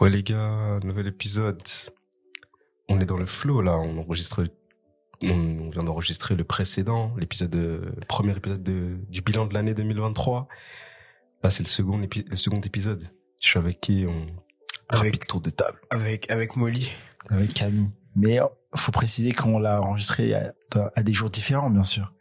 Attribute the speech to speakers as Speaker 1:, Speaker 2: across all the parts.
Speaker 1: Ouais les gars, nouvel épisode. On est dans le flow là, on enregistre on vient d'enregistrer le précédent, l'épisode euh, premier épisode de, du bilan de l'année 2023. Là, c'est le second le second épisode. Je suis avec qui? On
Speaker 2: avec
Speaker 1: tour de table.
Speaker 2: Avec avec Molly,
Speaker 3: avec Camille. Mais euh, faut préciser qu'on l'a enregistré à, à, des jours différents, bien sûr.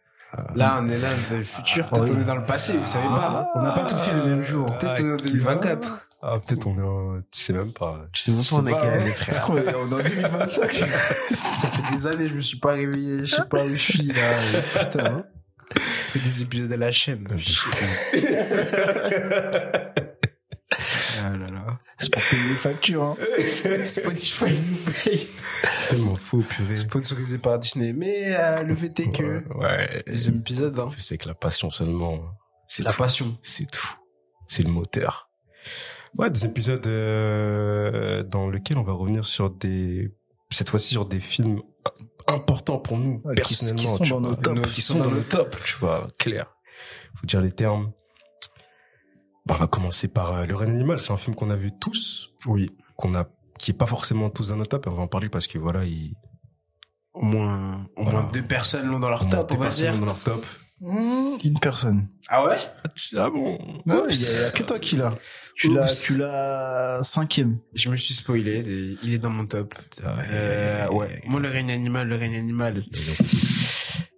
Speaker 2: Là, on est là dans le futur. Peut-être on est dans le passé, vous savez pas.
Speaker 3: On n'a pas tout fait le même jour.
Speaker 2: Peut-être en 2024.
Speaker 1: Ah, peut-être on est en... Tu sais même pas.
Speaker 3: Tu sais même pas, on est année, frère.
Speaker 2: On est en 2025. Ça fait des années, je me suis pas réveillé. Je sais pas où je suis, là. Putain. Hein. fait des épisodes de la chaîne.
Speaker 3: ah là là. C'est pour payer les factures, hein.
Speaker 2: Spotify nous paye.
Speaker 1: Tellement faux, purée.
Speaker 2: Sponsorisé par Disney. Mais, euh, le fait est que.
Speaker 1: Ouais.
Speaker 2: Deuxième épisode, hein.
Speaker 1: C'est que la passion seulement.
Speaker 2: C'est la passion.
Speaker 1: C'est tout. C'est le moteur. Ouais, des épisodes euh, dans lesquels on va revenir sur des cette fois-ci sur des films importants pour nous personnellement,
Speaker 3: qui, sont dans nos top,
Speaker 1: qui sont dans nos top, tu vois, clair. Faut dire les termes. Bah, on va commencer par euh, Le Reine Animal. C'est un film qu'on a vu tous.
Speaker 2: Oui.
Speaker 1: Qu'on a, qui est pas forcément tous dans nos top. Et on va en parler parce que voilà, il.
Speaker 2: Au moins, au moins deux personnes l'ont dans leur top, on va dire.
Speaker 1: dans leur top.
Speaker 3: Mmh, une personne.
Speaker 2: Ah ouais?
Speaker 1: Ah bon
Speaker 3: Il y, a que toi qui l'as. Tu l'as, tu l'as cinquième.
Speaker 2: Je me suis spoilé. Il est dans mon top. Ah euh, ouais. Moi, le règne animal, le règne animal.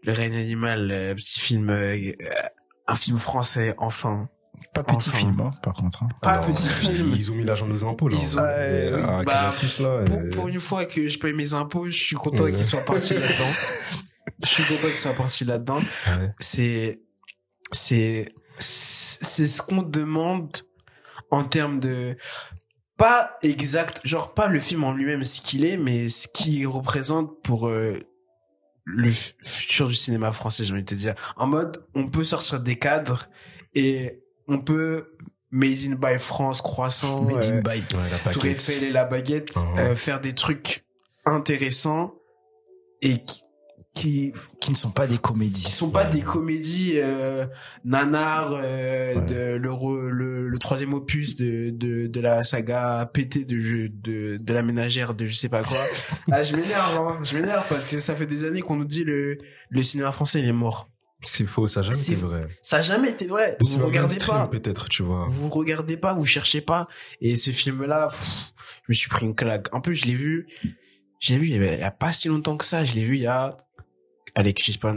Speaker 2: Le règne animal, euh, petit film, euh, un film français, enfin.
Speaker 3: Pas petit film, hein, par contre. Hein.
Speaker 2: Pas petit film.
Speaker 1: Ils ont mis l'argent nos impôts, là.
Speaker 2: Ils ont, euh, bah, là, pour, pour, une fois que je paye mes impôts, je suis content qu'ils soient partis là-dedans. je suis content qu'ils soient partis là-dedans. C'est, c'est, c'est ce qu'on demande en termes de, pas exact, genre pas le film en lui-même ce qu'il est, mais ce qu'il représente pour euh, le futur du cinéma français, j'ai envie de te dire. En mode, on peut sortir des cadres et on peut Made in by France, croissant,
Speaker 3: Made in euh, by
Speaker 2: la Tour Eiffel et la baguette, uh-huh. euh, faire des trucs intéressants et qui, qui
Speaker 3: qui ne sont pas des comédies. Qui
Speaker 2: sont pas des comédies euh, nanar euh, de le, le, le troisième opus de de de la saga pété de jeu de de la ménagère de je sais pas quoi. ah je m'énerve hein, je m'énerve parce que ça fait des années qu'on nous dit le le cinéma français il est mort.
Speaker 1: C'est faux, ça n'a jamais été vrai.
Speaker 2: Ça n'a jamais été vrai. vous regardez pas.
Speaker 1: Peut-être, tu vois.
Speaker 2: Vous regardez pas, vous cherchez pas. Et ce film-là, je me suis pris une claque. En plus, je l'ai vu, j'ai vu il y, a, pas si longtemps que ça. Je l'ai vu il y a, allez, je sais pas,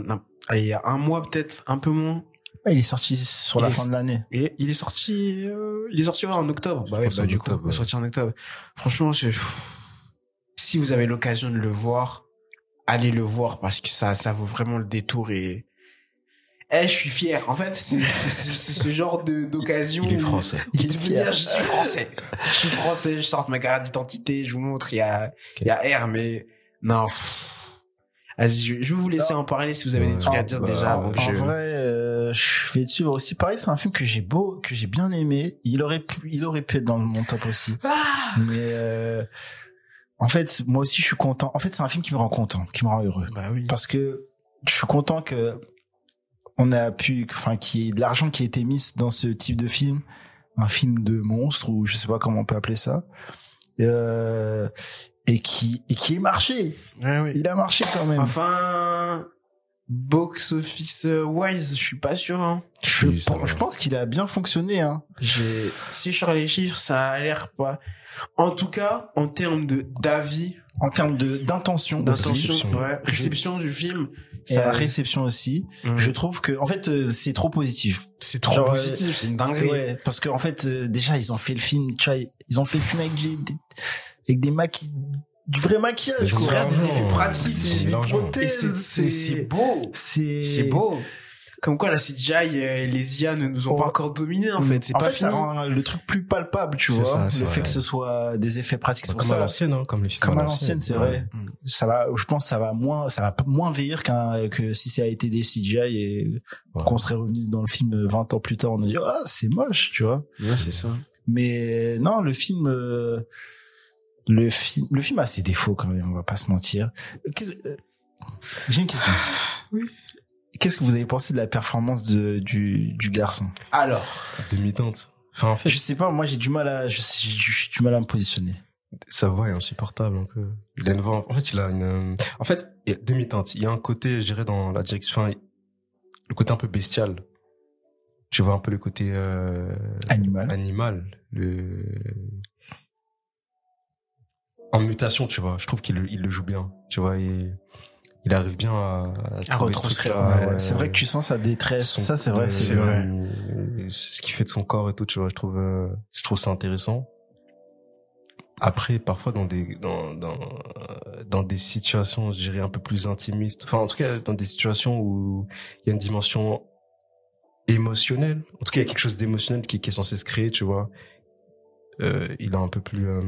Speaker 2: allez, il y a un mois peut-être, un peu moins.
Speaker 3: il est sorti sur la fin de l'année.
Speaker 2: Et il est sorti, euh, il est sorti en octobre. Bah ouais, bah, du coup, sorti en octobre. Franchement, si vous avez l'occasion de le voir, allez le voir parce que ça, ça vaut vraiment le détour et eh, je suis fier. En fait, c'est ce genre de d'occasion.
Speaker 1: Il est français.
Speaker 2: Il est fier. Je suis français. Je suis français. Je sors ma carte d'identité. Je vous montre. Il y a, il y a R, mais non. Vas-y, je, vais vous laisser en parler si vous avez des trucs à dire déjà.
Speaker 3: En vrai, euh, je vais dessus aussi. Pareil, c'est un film que j'ai beau, que j'ai bien aimé. Il aurait pu, il aurait pu être dans mon top aussi. Ah mais euh, en fait, moi aussi, je suis content. En fait, c'est un film qui me rend content, qui me rend heureux.
Speaker 2: Bah oui.
Speaker 3: Parce que je suis content que on a pu, enfin, qui y ait de l'argent qui a été mis dans ce type de film, un film de monstre ou je sais pas comment on peut appeler ça, euh, et qui et qui est marché.
Speaker 2: oui.
Speaker 3: Il a marché quand même.
Speaker 2: Enfin, box office wise, je suis pas sûr. Hein.
Speaker 3: Je, pense, je pense qu'il a bien fonctionné. Hein.
Speaker 2: J'ai, si sur les chiffres, ça a l'air pas. En tout cas, en termes de d'avis,
Speaker 3: en termes de d'intention,
Speaker 2: d'intention, ouais, réception du film,
Speaker 3: et la réception aussi. Mm. Je trouve que en fait euh, c'est trop positif.
Speaker 2: C'est trop positif, c'est une dinguerie. Ouais,
Speaker 3: parce qu'en fait euh, déjà ils ont fait le film, tu vois, ils ont fait le film avec des, avec des maquis du vrai maquillage,
Speaker 2: quoi. des effets pratiques,
Speaker 3: c'est
Speaker 2: c'est beau. C'est beau comme quoi la CGI et les IA ne nous ont pas oh. encore dominé en fait. C'est pas
Speaker 3: fait, ça rend le truc plus palpable, tu vois. Ça, le fait que ce soit des effets pratiques.
Speaker 1: Comme à l'ancienne, hein, comme les films.
Speaker 3: Comme à l'ancienne, c'est vrai. Mm. Ça va, je pense, que ça va moins, ça va moins vieillir qu'un que si ça a été des CGI et qu'on serait revenu dans le film 20 ans plus tard, on a dit ah c'est moche, tu vois.
Speaker 2: Ouais, c'est ça.
Speaker 3: Mais non, le film. Euh, le film, le film a ses défauts quand même, on va pas se mentir. Euh, j'ai une question.
Speaker 2: Oui.
Speaker 3: Qu'est-ce que vous avez pensé de la performance de, du, du garçon?
Speaker 2: Alors,
Speaker 1: demi-teinte.
Speaker 3: Enfin, en fait, je sais pas, moi j'ai du mal à, j'ai du mal à me positionner.
Speaker 1: Sa voix est insupportable un peu. Il a une voix, en fait, il a une, en fait, il y a demi-teinte. Il y a un côté, je dirais, dans la direction, enfin, le côté un peu bestial. Tu vois un peu le côté euh,
Speaker 3: animal.
Speaker 1: Animal. Le en mutation, tu vois. Je trouve qu'il il le joue bien, tu vois. Et il arrive bien à,
Speaker 3: à, à C'est vrai que tu sens sa détresse. ça, c'est vrai, c'est vrai.
Speaker 1: Ce qui fait de son corps et tout, tu vois. Je trouve, euh, je trouve ça intéressant. Après, parfois dans des dans dans dans des situations, je dirais un peu plus intimistes. Enfin, en tout cas, dans des situations où il y a une dimension émotionnelle. En tout cas, il y a quelque chose d'émotionnel qui, qui est censé se créer, tu vois. Euh, il a un peu plus euh,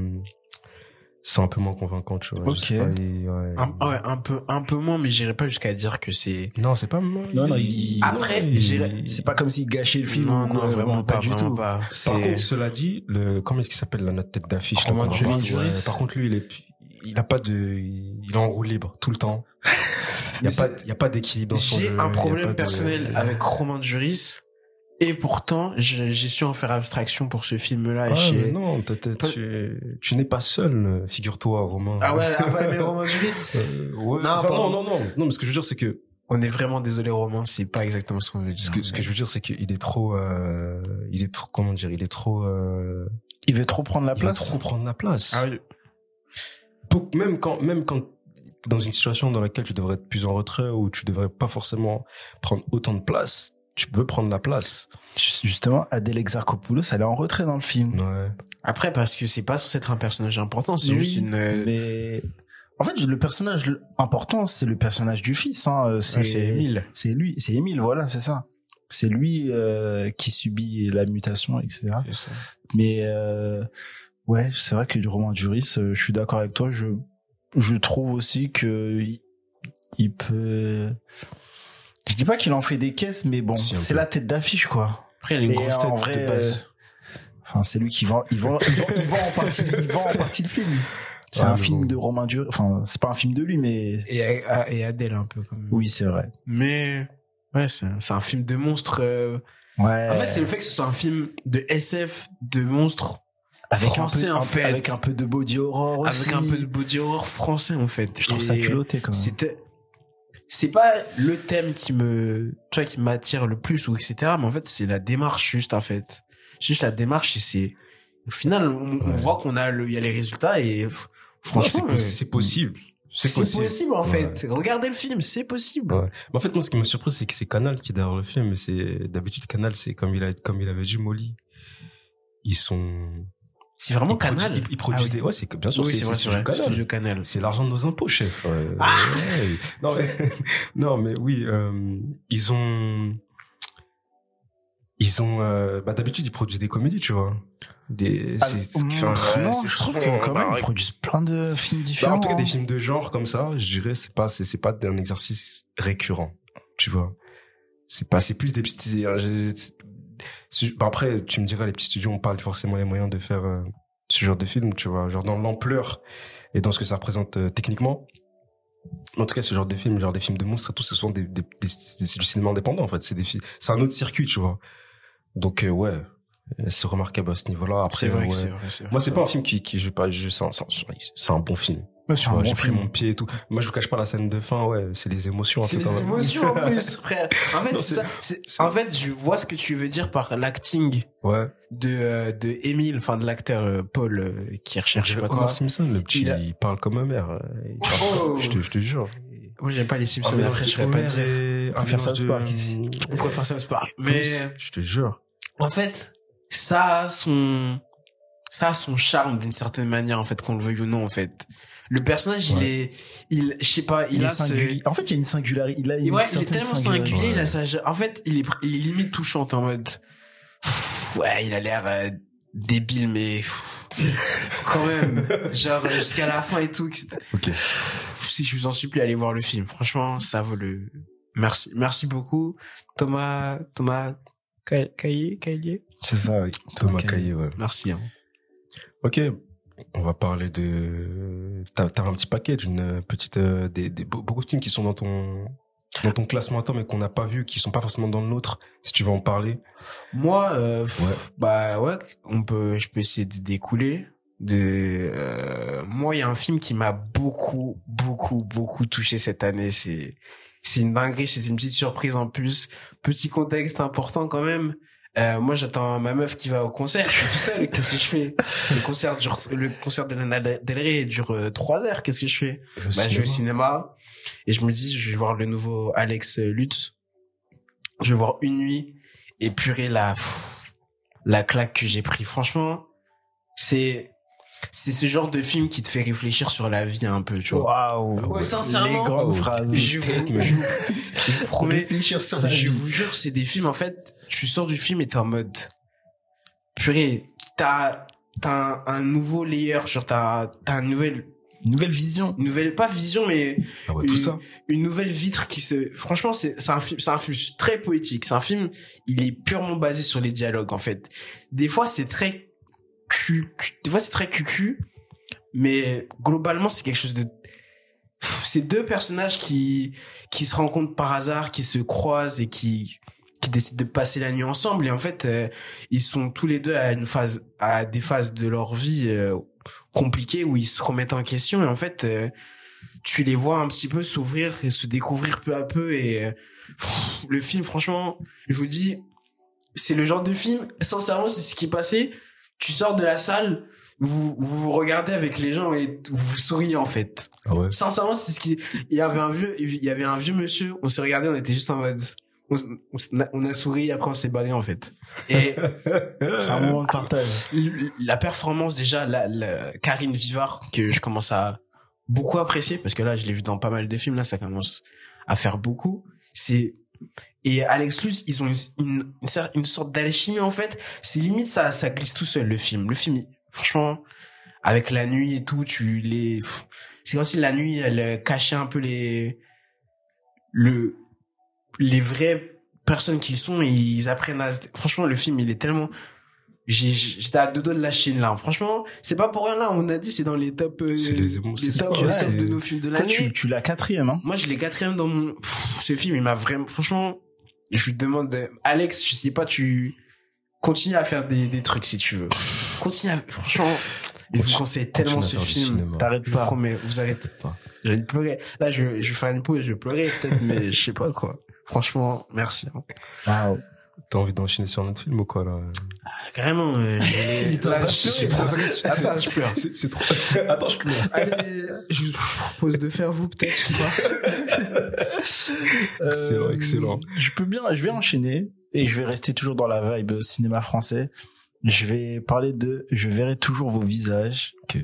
Speaker 1: c'est un peu moins convaincant tu vois
Speaker 2: ok. ouais. Un, ouais un peu un peu moins mais j'irai pas jusqu'à dire que c'est
Speaker 1: non c'est pas moins
Speaker 3: non non il... après c'est pas comme s'il gâchait le film
Speaker 2: non, non vraiment pas, du tout.
Speaker 1: pas. par contre cela dit le comment est-ce qu'il s'appelle la note tête d'affiche là, ouais, par contre lui il est il a pas de il est en roue libre tout le temps. Il y a pas il y a pas d'équilibre dans son
Speaker 2: j'ai un problème personnel avec Romain Juris et pourtant, j'ai su en faire abstraction pour ce film-là.
Speaker 1: Ah, chez... non, tu, tu n'es pas seul, figure-toi, Romain.
Speaker 2: Ah ouais, ah ouais mais Romain Juris
Speaker 1: euh, ouais, non, non, non, non, non, mais ce que je veux dire, c'est que
Speaker 2: on est vraiment désolé, Romain, c'est pas exactement ce qu'on veut dire.
Speaker 1: Ce que, ce que je veux dire, c'est qu'il est trop, euh, il est trop, comment dire, il est trop, euh,
Speaker 3: il veut trop prendre la place.
Speaker 1: Il veut trop prendre la place. Ah oui. même quand, même quand dans une situation dans laquelle tu devrais être plus en retrait ou tu devrais pas forcément prendre autant de place, tu peux prendre la place.
Speaker 3: Justement, Adèle Exarchopoulos, elle est en retrait dans le film.
Speaker 1: Ouais.
Speaker 2: Après, parce que c'est pas censé être un personnage important, c'est juste une...
Speaker 3: Euh, mais... En fait, le personnage important, c'est le personnage du fils. Hein. C'est
Speaker 2: Émile.
Speaker 3: C'est lui, c'est Émile, voilà, c'est ça. C'est lui euh, qui subit la mutation, etc. Mais euh, ouais, c'est vrai que du roman Juris, euh, je suis d'accord avec toi. Je je trouve aussi que il peut je dis pas qu'il en fait des caisses, mais bon, c'est la tête d'affiche, quoi.
Speaker 2: Après, il a une grosse tête de base. Euh,
Speaker 3: enfin, c'est lui qui vend, il vend, il vend, en partie, il vend en partie le film. C'est un film de Romain Duris. Enfin, c'est pas un film de lui, mais
Speaker 2: et, et Adèle un peu. Comme...
Speaker 3: Oui, c'est vrai.
Speaker 2: Mais ouais, c'est un, un, film de monstre. Euh...
Speaker 3: Ouais.
Speaker 2: En fait, c'est le fait que ce soit un film de SF de monstre
Speaker 3: avec français, un peu, en fait. Avec un peu de body horror aussi.
Speaker 2: Avec un peu de body horror français, en fait.
Speaker 3: Je trouve ça culotté, quand même.
Speaker 2: C'était, c'est pas le thème qui me, tu vois, qui m'attire le plus ou etc. Mais en fait, c'est la démarche juste, en fait. juste la démarche et c'est, au final, on, voit qu'on a le, il y a les résultats et franchement,
Speaker 1: c'est possible.
Speaker 2: C'est possible. possible. en fait. Regardez le film, c'est possible.
Speaker 1: Ouais. En fait, moi, ce qui me surpris, c'est que c'est Canal qui est derrière le film. Mais c'est d'habitude Canal, c'est comme il a, comme il avait dit Molly. Ils sont
Speaker 2: c'est vraiment Canal.
Speaker 1: ils, produisent ah des, ouais, c'est bien sûr, c'est
Speaker 2: c'est Canal. Canal.
Speaker 1: C'est l'argent de nos impôts, chef. ah non mais, non mais oui, euh, ils ont, ils ont, euh, bah d'habitude ils produisent des comédies, tu vois. Des,
Speaker 3: ah, c'est, non, je trouve que quand même ils produisent plein de films différents.
Speaker 1: Bah, en tout cas, des films de genre comme ça, je dirais, c'est pas, c'est, c'est pas un exercice récurrent, tu vois. C'est pas, c'est plus des petits, bah, après, tu me diras, les petits studios ont pas forcément les moyens de faire euh, ce genre de film, tu vois, genre dans l'ampleur et dans ce que ça représente euh, techniquement. En tout cas, ce genre de film, genre des films de monstres et tout, ce sont des, des, des, du cinéma indépendant, en fait. C'est des c'est un autre circuit, tu vois. Donc, euh, ouais, c'est remarquable à ce niveau-là. Après,
Speaker 2: vrai,
Speaker 1: ouais.
Speaker 2: vrai, vrai,
Speaker 1: moi, c'est pas un film qui, qui, je pas, je, c'est un, c'est un bon film j'ai pris mon pied et tout. Moi, je vous cache pas la scène de fin, ouais, c'est les émotions.
Speaker 2: C'est les émotions en plus, frère. En fait, ça, en fait, je vois ce que tu veux dire par l'acting.
Speaker 1: Ouais.
Speaker 2: De euh, de Émile, enfin de l'acteur euh, Paul euh, qui recherche
Speaker 1: pas quoi. Simpson, le petit, il, parle comme un mère. Oh. Je te, je te jure.
Speaker 2: Moi, j'aime pas les Simpsons, mais après, je serais pas dire.
Speaker 3: On préfère South Park
Speaker 2: On préfère South Park. Mais,
Speaker 1: je te jure.
Speaker 2: En fait, ça a son, ça a son charme d'une certaine manière, en fait, qu'on le veuille ou non, en fait le personnage il est il je sais pas il, a ce...
Speaker 3: en fait il y a une singularité il a une
Speaker 2: ouais il est tellement singulier il a sa en fait il est il est limite touchant en mode ouais il a l'air euh, débile mais quand même genre jusqu'à la fin et tout etc.
Speaker 1: ok.
Speaker 2: Si je vous en supplie allez voir le film. Franchement ça vaut le merci merci beaucoup. Thomas Thomas Caillé
Speaker 3: c'est ça oui.
Speaker 1: Thomas Caillé ouais.
Speaker 2: Merci hein.
Speaker 1: ok on va parler de. T'as as un petit paquet d'une petite euh, des, des beaucoup de films qui sont dans ton dans ton classement à toi, mais qu'on n'a pas vu, qui sont pas forcément dans le nôtre, si tu veux en parler.
Speaker 2: Moi, euh, bah ouais, on peut, je peux essayer de découler. De, euh, moi, il y a un film qui m'a beaucoup, beaucoup, beaucoup touché cette année. C'est, c'est une dinguerie. C'était une petite surprise en plus. Petit contexte important quand même. Euh, moi, j'attends ma meuf qui va au concert. Je suis tout seul. Qu'est-ce que je fais? Le concert dure, le concert de Lana Del Rey dure euh, trois heures. Qu'est-ce que je fais? Bah, je vais au cinéma et je me dis, je vais voir le nouveau Alex Lutz. Je vais voir une nuit et purée la la claque que j'ai pris. Franchement, c'est c'est ce genre de film qui te fait réfléchir sur la vie un peu, tu vois.
Speaker 3: Waouh.
Speaker 2: Ouais, sincèrement.
Speaker 3: Les grandes phrases.
Speaker 2: Je vous, je, vous promets. réfléchir sur la vie. Je vous jure, c'est des films, en fait, tu sors du film et t'es en mode, purée, t'as, t'as un, un, nouveau layer, genre t'as, t'as une nouvelle,
Speaker 3: une nouvelle vision.
Speaker 2: Une nouvelle, pas vision, mais
Speaker 1: ah ouais,
Speaker 2: une,
Speaker 1: tout ça.
Speaker 2: une nouvelle vitre qui se, franchement, c'est, c'est un film, c'est un film très poétique. C'est un film, il est purement basé sur les dialogues, en fait. Des fois, c'est très cu, des fois c'est très cucu, mais globalement c'est quelque chose de c'est deux personnages qui qui se rencontrent par hasard, qui se croisent et qui qui décident de passer la nuit ensemble. Et en fait euh, ils sont tous les deux à une phase à des phases de leur vie euh, compliquées où ils se remettent en question. Et en fait euh, tu les vois un petit peu s'ouvrir et se découvrir peu à peu. Et le film franchement je vous dis c'est le genre de film sincèrement c'est ce qui est passé tu sors de la salle, vous vous regardez avec les gens et vous souriez en fait.
Speaker 1: Ah ouais.
Speaker 2: Sincèrement, c'est ce qui il y avait un vieux il y avait un vieux monsieur, on s'est regardé, on était juste en mode on, on a souri après on s'est barré en fait. Et
Speaker 3: c'est un moment de partage.
Speaker 2: La performance déjà la, la Karine Vivard que je commence à beaucoup apprécier parce que là je l'ai vu dans pas mal de films là ça commence à faire beaucoup. C'est et Alex Lutz, ils ont une, sorte d'alchimie en fait. C'est limite ça, ça glisse tout seul le film. Le film, franchement, avec la nuit et tout, tu les, c'est comme si la nuit elle cachait un peu les, le, les vraies personnes qu'ils sont et ils apprennent à. Franchement, le film il est tellement j'étais à deux doigts de la Chine là. Franchement, c'est pas pour rien là. On a dit c'est dans les top, euh,
Speaker 1: les, les
Speaker 2: top, de nos films de l'année.
Speaker 3: Tu, tu l'as quatrième, hein
Speaker 2: Moi, je l'ai quatrième dans mon. Pff, ce film, il m'a vraiment. Franchement, je te demande, Alex, je sais pas, tu continues à faire des, des trucs si tu veux. Continue à. Franchement, je vous conseille tellement ce film.
Speaker 3: T'arrêtes pas.
Speaker 2: mais vous arrêtez pas. Je vais pleurer. Là, je, je vais faire une pause, je vais pleurer peut-être, mais je sais pas quoi. Franchement, merci.
Speaker 3: Wow.
Speaker 1: T'as envie d'enchaîner sur notre film ou quoi là?
Speaker 2: Ah, Carrément. Euh,
Speaker 3: je trop. Attends, je pleure.
Speaker 1: C'est trop. Attends, je pleure.
Speaker 2: Allez, je vous propose de faire vous peut-être, je sais
Speaker 1: pas. excellent, euh, excellent.
Speaker 3: Je peux bien, je vais enchaîner et je vais rester toujours dans la vibe cinéma français. Je vais parler de Je verrai toujours vos visages.
Speaker 1: Ok.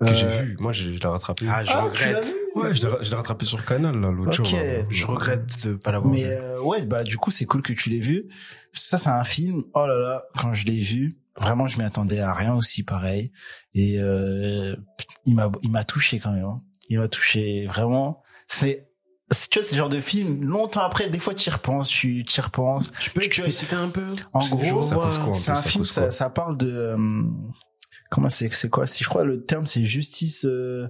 Speaker 1: Que j'ai vu. Moi, je, je l'ai rattrapé.
Speaker 2: Ah, je
Speaker 3: Ah, tu
Speaker 2: regrette.
Speaker 1: Ouais, je l'ai je l'ai rattrapé sur Canal là l'autre
Speaker 3: Ok.
Speaker 1: jour. là.
Speaker 2: Je regrette de pas l'avoir
Speaker 3: Mais
Speaker 2: vu.
Speaker 3: euh, ouais, bah du coup c'est cool que tu l'aies vu. Ça c'est un film. Oh là là, quand je l'ai vu, vraiment je m'y attendais à rien aussi pareil. Et euh, il m'a il m'a touché quand même. hein. Il m'a touché vraiment. C'est c'est- tu vois c'est le genre de film longtemps après des fois tu y repenses tu tu y repenses
Speaker 2: Tu peux,
Speaker 3: tu peux-
Speaker 2: citer un peu
Speaker 3: en gros
Speaker 1: chaud, ça cause quoi, un
Speaker 3: c'est
Speaker 1: peu,
Speaker 3: un
Speaker 1: ça
Speaker 3: film ça,
Speaker 1: quoi
Speaker 3: ça parle de euh, comment c'est c'est quoi si je crois le terme c'est justice euh.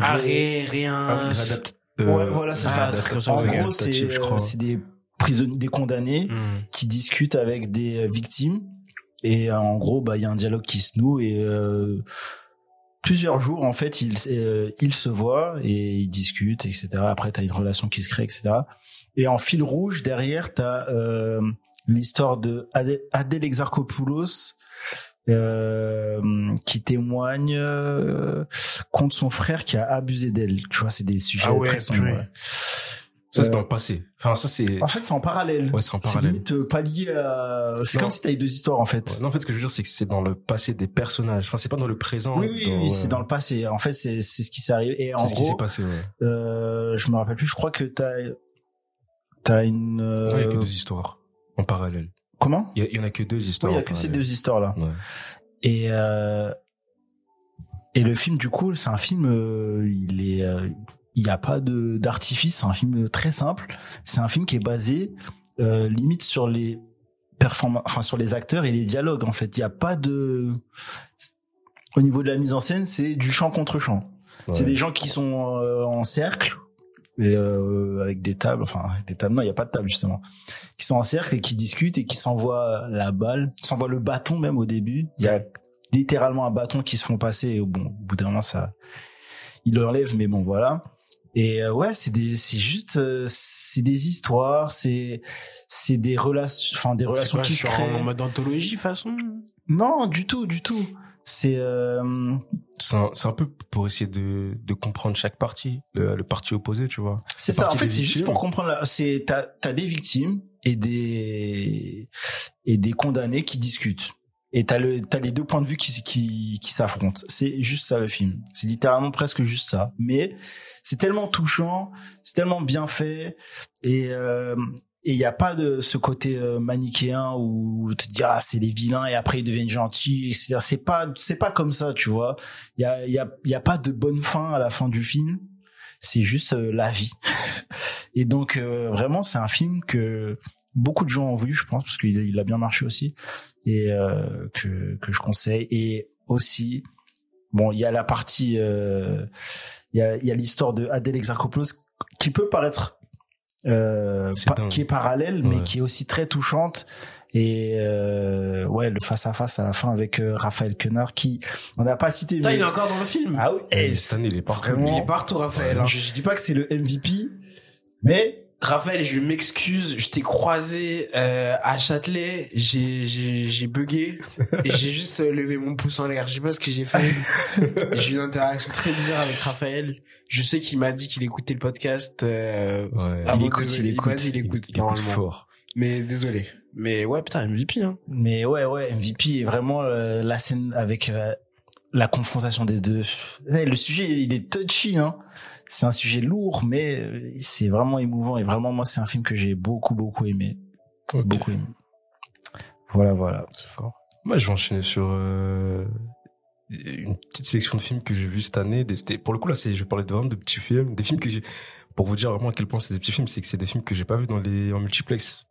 Speaker 1: Ah, réadapt-
Speaker 3: ouais
Speaker 1: euh,
Speaker 3: voilà c'est ça en
Speaker 2: ouais,
Speaker 3: gros c'est euh, c'est des prisonniers des condamnés
Speaker 2: Hmm.
Speaker 3: qui discutent avec des euh, victimes. Et en gros bah il y a un dialogue qui se noue et euh, plusieurs jours en fait ils euh, ils se voient et ils discutent etc après t'as une relation qui se crée etc et en fil rouge derrière t'as euh, l'histoire de Adèle Exarchopoulos euh, qui témoigne euh, contre son frère qui a abusé d'elle tu vois c'est des sujets
Speaker 2: Ah ouais,
Speaker 3: très sombres ouais.
Speaker 1: Ça c'est
Speaker 3: Euh,
Speaker 1: dans le passé. Enfin ça c'est.
Speaker 3: en fait c'est en parallèle
Speaker 1: Ouais, c'est en
Speaker 3: c'est
Speaker 1: parallèle.
Speaker 3: limite euh, pas lié à c'est comme si t'avais deux histoires en fait
Speaker 1: Ouais, non, en fait, ce que je veux dire, c'est que c'est dans le passé des personnages. Enfin, c'est pas dans le présent.
Speaker 3: Oui, oui,
Speaker 1: dans-
Speaker 3: oui, c'est dans le passé. En fait, c'est c'est ce qui s'est arrivé. Et en
Speaker 1: C'est ce qui s'est passé, ouais.
Speaker 3: euh, je me rappelle plus. Je crois que t'as t'as une
Speaker 1: Non, il y a que deux histoires. En parallèle.
Speaker 3: Comment?
Speaker 1: Il y, en a que deux histoires.
Speaker 3: il y a que ces
Speaker 1: parallèle.
Speaker 3: deux histoires là.
Speaker 1: Ouais.
Speaker 3: Et euh, et le film, du coup, c'est un film. euh, il est euh, il y a pas de d'artifice. C'est un film très simple. C'est un film qui est basé euh, limite sur les performances, enfin sur les acteurs et les dialogues. En fait, il y a pas de au niveau de la mise en scène, c'est du chant contre chant. C'est des gens qui sont euh, en cercle et euh, avec des tables, enfin des tables, non, il y a pas de table justement, qui sont en cercle et qui discutent et qui s'envoient la balle, s'envoient le bâton même au début. Il y a littéralement un bâton qui se font passer et bon, au bout d'un moment ça, il l'enlève, mais bon voilà. Et euh, ouais, c'est des, c'est juste, euh, c'est des histoires, c'est, c'est des relations, enfin des relations qui se créent.
Speaker 2: en mode anthologie façon.
Speaker 3: Non, du tout, du tout. C'est, euh...
Speaker 1: c'est un, un, peu pour essayer de, de comprendre chaque partie, le, le parti opposé, tu vois.
Speaker 3: C'est ça. En fait, c'est juste pour comprendre. C'est t'as, t'as des victimes et des et des condamnés qui discutent. Et t'as le t'as les deux points de vue qui qui qui s'affrontent. C'est juste ça le film. C'est littéralement presque juste ça. Mais c'est tellement touchant, c'est tellement bien fait et euh, et il y a pas de ce côté euh, manichéen où te dire ah c'est les vilains et après ils deviennent gentils c'est pas c'est pas comme ça tu vois. Il y a il y a il y a pas de bonne fin à la fin du film. C'est juste euh, la vie. Et donc euh, vraiment c'est un film que beaucoup de gens ont vu je pense parce qu'il il a bien marché aussi et que que je conseille. Et aussi bon il y a la partie il y a il y a l'histoire de Adèle Exarchopoulos qui peut paraître euh, qui est parallèle mais qui est aussi très touchante. Et euh, ouais le face à face à la fin avec euh, Raphaël Quenard qui on n'a pas cité
Speaker 2: mais... il est encore dans le film.
Speaker 3: Ah oui
Speaker 1: et il est partout.
Speaker 2: il est partout Raphaël
Speaker 3: hein. je, je, dis pas que c'est le MVP mais
Speaker 2: Raphaël, je m'excuse, je t'ai croisé euh, à Châtelet, j'ai j'ai j'ai bugué et j'ai juste levé mon pouce en l'air. Je sais pas ce que j'ai fait. j'ai eu une interaction très bizarre avec Raphaël. Je sais qu'il m'a dit qu'il écoutait le podcast. Euh,
Speaker 3: ouais, il, écoute, il, écoute,
Speaker 2: il, écoute, il écoute, fort. Mais désolé. Mais ouais, putain, MVP. Hein.
Speaker 3: Mais ouais, ouais, MVP est vraiment euh, la scène avec euh, la confrontation des deux. Le sujet, il est touchy, hein c'est un sujet lourd, mais euh, c'est vraiment émouvant et vraiment moi c'est un film que j'ai beaucoup beaucoup aimé, beaucoup aimé. Voilà voilà.
Speaker 1: C'est fort. Moi je vais enchaîner sur euh, une petite sélection de films que j'ai vu cette année. Des, pour le coup là c'est je vais parler de vraiment de petits films, des films que j'ai pour vous dire vraiment à quel point c'est des petits films, c'est que c'est des films que j'ai pas vu dans les en multiplex.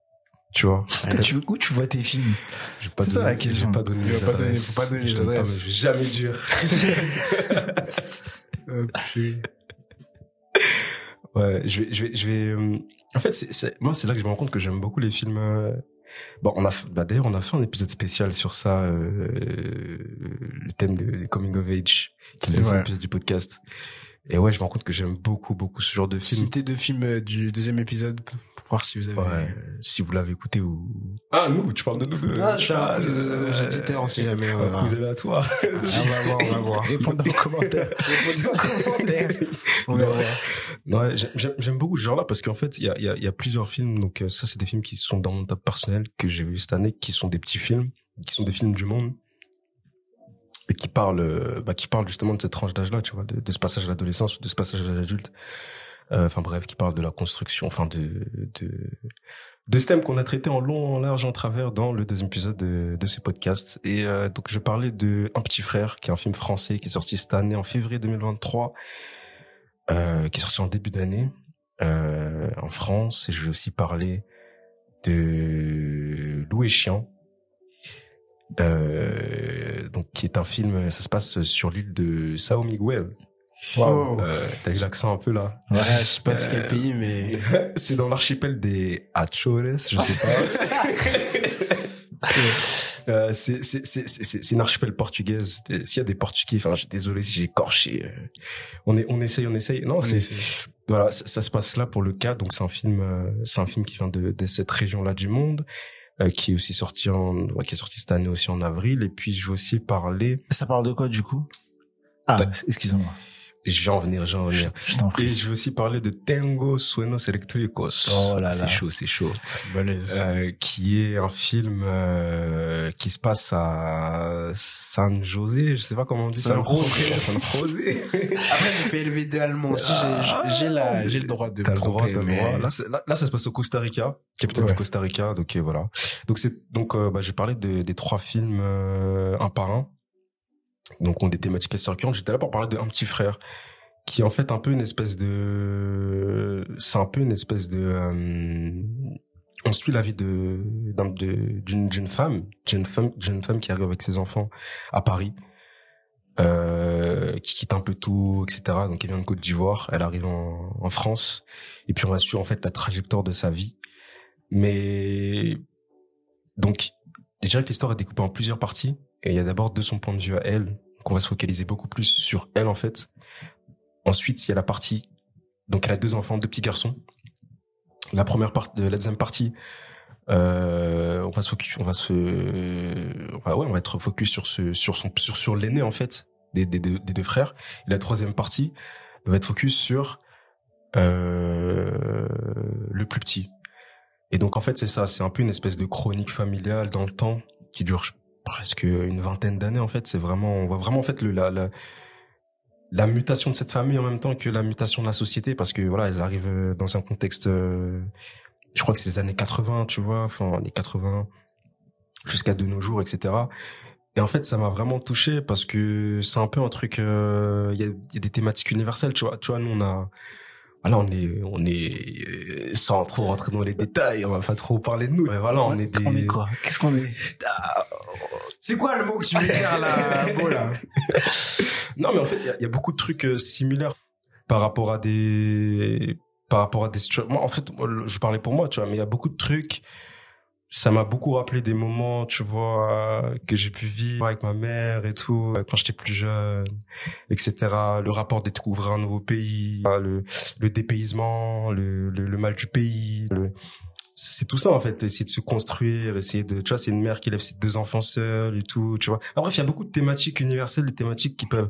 Speaker 1: Tu vois.
Speaker 3: tu, où tu vois tes films?
Speaker 1: C'est ça la question. Pas donné
Speaker 2: pas donner, faut pas donner les adresses.
Speaker 1: Jamais dur. Ouais, je vais, je vais, je vais. Euh, en fait, c'est, moi, c'est là que je me rends compte que j'aime beaucoup les films. Euh, bon, on a, bah d'ailleurs, on a fait un épisode spécial sur ça, euh, le thème de coming of age, qui est un épisode du podcast. Et ouais, je me rends compte que j'aime beaucoup, beaucoup ce genre de film.
Speaker 2: Citer deux films euh, du deuxième épisode voir si vous avez...
Speaker 1: Ouais, si vous l'avez écouté ou...
Speaker 2: Ah, nous, tu parles de nous. Ah, je suis un quiz aux sait jamais.
Speaker 1: Un quiz aléatoire.
Speaker 2: Ah, on va voir, on va voir.
Speaker 3: Répondez en commentaire.
Speaker 2: Répondez en commentaire. On va
Speaker 1: voir. Ouais, j'aime beaucoup ce genre-là parce qu'en fait, il y a, y, a, y a plusieurs films. Donc euh, ça, c'est des films qui sont dans mon top personnel que j'ai vu cette année, qui sont des petits films, qui sont des films du monde et qui parle euh, bah, qui parle justement de cette tranche d'âge là tu vois de, de ce passage à l'adolescence de ce passage à l'adulte euh, enfin bref qui parle de la construction enfin de de de ce thème qu'on a traité en long en large en travers dans le deuxième épisode de, de ces podcasts et euh, donc je parlais de un petit frère qui est un film français qui est sorti cette année en février 2023 euh, qui est sorti en début d'année euh, en France et je vais aussi parler de Louis Chien euh, donc qui est un film, ça se passe sur l'île de Sao Miguel.
Speaker 2: Wow.
Speaker 1: Euh, T'as eu l'accent un peu là.
Speaker 2: Ouais, je sais pas euh, quel pays, mais
Speaker 1: c'est dans l'archipel des Açores, je sais pas. euh, c'est c'est c'est c'est une archipel portugaise. S'il y a des Portugais, enfin, désolé si j'ai écorché. Euh, on est on essaye, on essaye. Non, c'est voilà, ça, ça, se passe là pour le cas. Donc c'est un film, euh, c'est un film qui vient de, de cette région-là du monde. Euh, qui est aussi sorti en qui est sorti cette année aussi en avril et puis je vais aussi parler
Speaker 3: ça parle de quoi du coup? Ah excusez-moi
Speaker 1: je vais en venir, je vais en venir. et je vais aussi parler de Tango Suenos Electricos.
Speaker 3: Oh là là.
Speaker 1: C'est chaud, c'est chaud.
Speaker 2: C'est balèze.
Speaker 1: Euh, qui est un film euh, qui se passe à San José, je sais pas comment on dit
Speaker 2: San José. San José. Après, j'ai fait LV2 allemand aussi, j'ai la j'ai le droit de
Speaker 1: T'as le droit, t'as mais... le droit. Là, là, ça se passe au Costa Rica, capitale du Costa Rica, donc euh, voilà. Donc c'est donc euh, bah, je vais parler de, des trois films euh, un par un donc on des thématiques assez. J'étais là pour parler de un petit frère qui est en fait un peu une espèce de c'est un peu une espèce de euh... on suit la vie de d'une jeune femme jeune femme jeune femme qui arrive avec ses enfants à Paris euh, qui quitte un peu tout, etc. Donc elle vient de Côte d'Ivoire, elle arrive en, en, France, et puis on va suivre en fait la trajectoire de sa vie. Mais donc, je dirais que l'histoire est découpée en plusieurs parties, et il y a d'abord de son point de vue à elle, qu'on va se focaliser beaucoup plus sur elle en fait. Ensuite, il y a la partie, donc elle a deux enfants, deux petits garçons. La première partie, la deuxième partie, euh, on va se focus, on va se, ouais, on va être focus sur ce, sur son, sur sur l'aîné en fait des, des, des, deux frères. Et la troisième partie va être focus sur euh, le plus petit. Et donc en fait c'est ça, c'est un peu une espèce de chronique familiale dans le temps qui dure presque une vingtaine d'années en fait. C'est vraiment, on voit vraiment en fait le la, la la mutation de cette famille en même temps que la mutation de la société parce que voilà, elles arrivent dans un contexte euh, je crois que c'est les années 80, tu vois, enfin les 80 jusqu'à de nos jours, etc. Et en fait, ça m'a vraiment touché parce que c'est un peu un truc. Euh, il y, a, y, a, des thématiques universelles, tu vois. Tu vois, nous on a. Voilà, on est, on est sans trop rentrer dans les détails, on va pas trop parler de nous. Mais voilà, on est des.
Speaker 3: On est quoi? Qu'est-ce qu'on est?
Speaker 2: C'est quoi le mot que tu veux dire là, beau, là
Speaker 1: Non, mais en fait, il y, y, a beaucoup de trucs euh, similaires par rapport à des par rapport à des situations. en fait, je parlais pour moi, tu vois, mais il y a beaucoup de trucs. Ça m'a beaucoup rappelé des moments, tu vois, que j'ai pu vivre avec ma mère et tout, quand j'étais plus jeune, etc. Le rapport de un nouveau pays, le, le dépaysement, le, le, le mal du pays, le, c'est tout ça en fait essayer de se construire essayer de tu vois c'est une mère qui élève ses deux enfants seuls et tout tu vois en bref il y a beaucoup de thématiques universelles des thématiques qui peuvent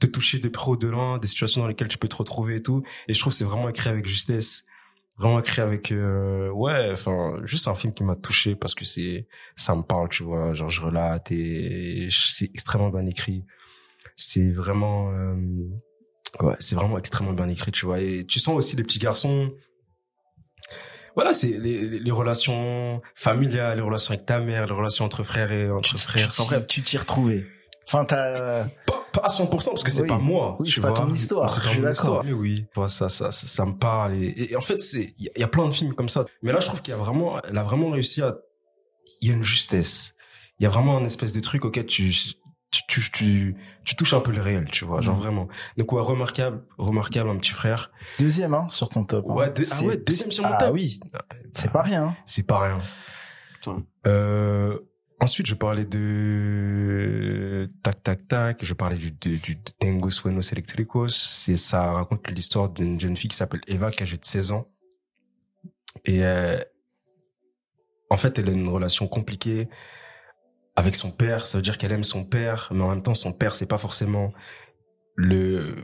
Speaker 1: te toucher de près ou de loin des situations dans lesquelles tu peux te retrouver et tout et je trouve c'est vraiment écrit avec justesse vraiment écrit avec euh, ouais enfin juste un film qui m'a touché parce que c'est ça me parle tu vois genre je relate et c'est extrêmement bien écrit c'est vraiment euh, ouais c'est vraiment extrêmement bien écrit tu vois et tu sens aussi les petits garçons voilà, c'est les, les, relations familiales, les relations avec ta mère, les relations entre frères et entre frères.
Speaker 3: En vrai, tu t'y retrouvais. Enfin, t'as
Speaker 1: pas, à 100% parce que c'est pas moi.
Speaker 3: Oui, c'est pas ton histoire. C'est pas mon histoire.
Speaker 1: Mais oui, ça, ça, ça, ça, me parle. Et, et en fait, c'est, il y, a plein de films comme ça. Mais là, je trouve qu'il y a vraiment, elle a vraiment réussi à, il y a une justesse. Il y a vraiment un espèce de truc auquel tu, tu, tu, tu, touches un peu le réel, tu vois, genre mm. vraiment. Donc ouais, remarquable, remarquable, un petit frère.
Speaker 3: Deuxième, hein, sur ton top.
Speaker 1: Hein. Ouais, ah ouais, deuxième sur mon
Speaker 3: top. Ah oui, c'est pas rien. Hein.
Speaker 1: C'est pas rien. Euh, ensuite, je parlais de tac tac tac. Je parlais du, du, Tango Suenos Electricos. C'est ça raconte l'histoire d'une jeune fille qui s'appelle Eva qui a de 16 ans. Et euh, en fait, elle a une relation compliquée avec son père, ça veut dire qu'elle aime son père, mais en même temps son père c'est pas forcément le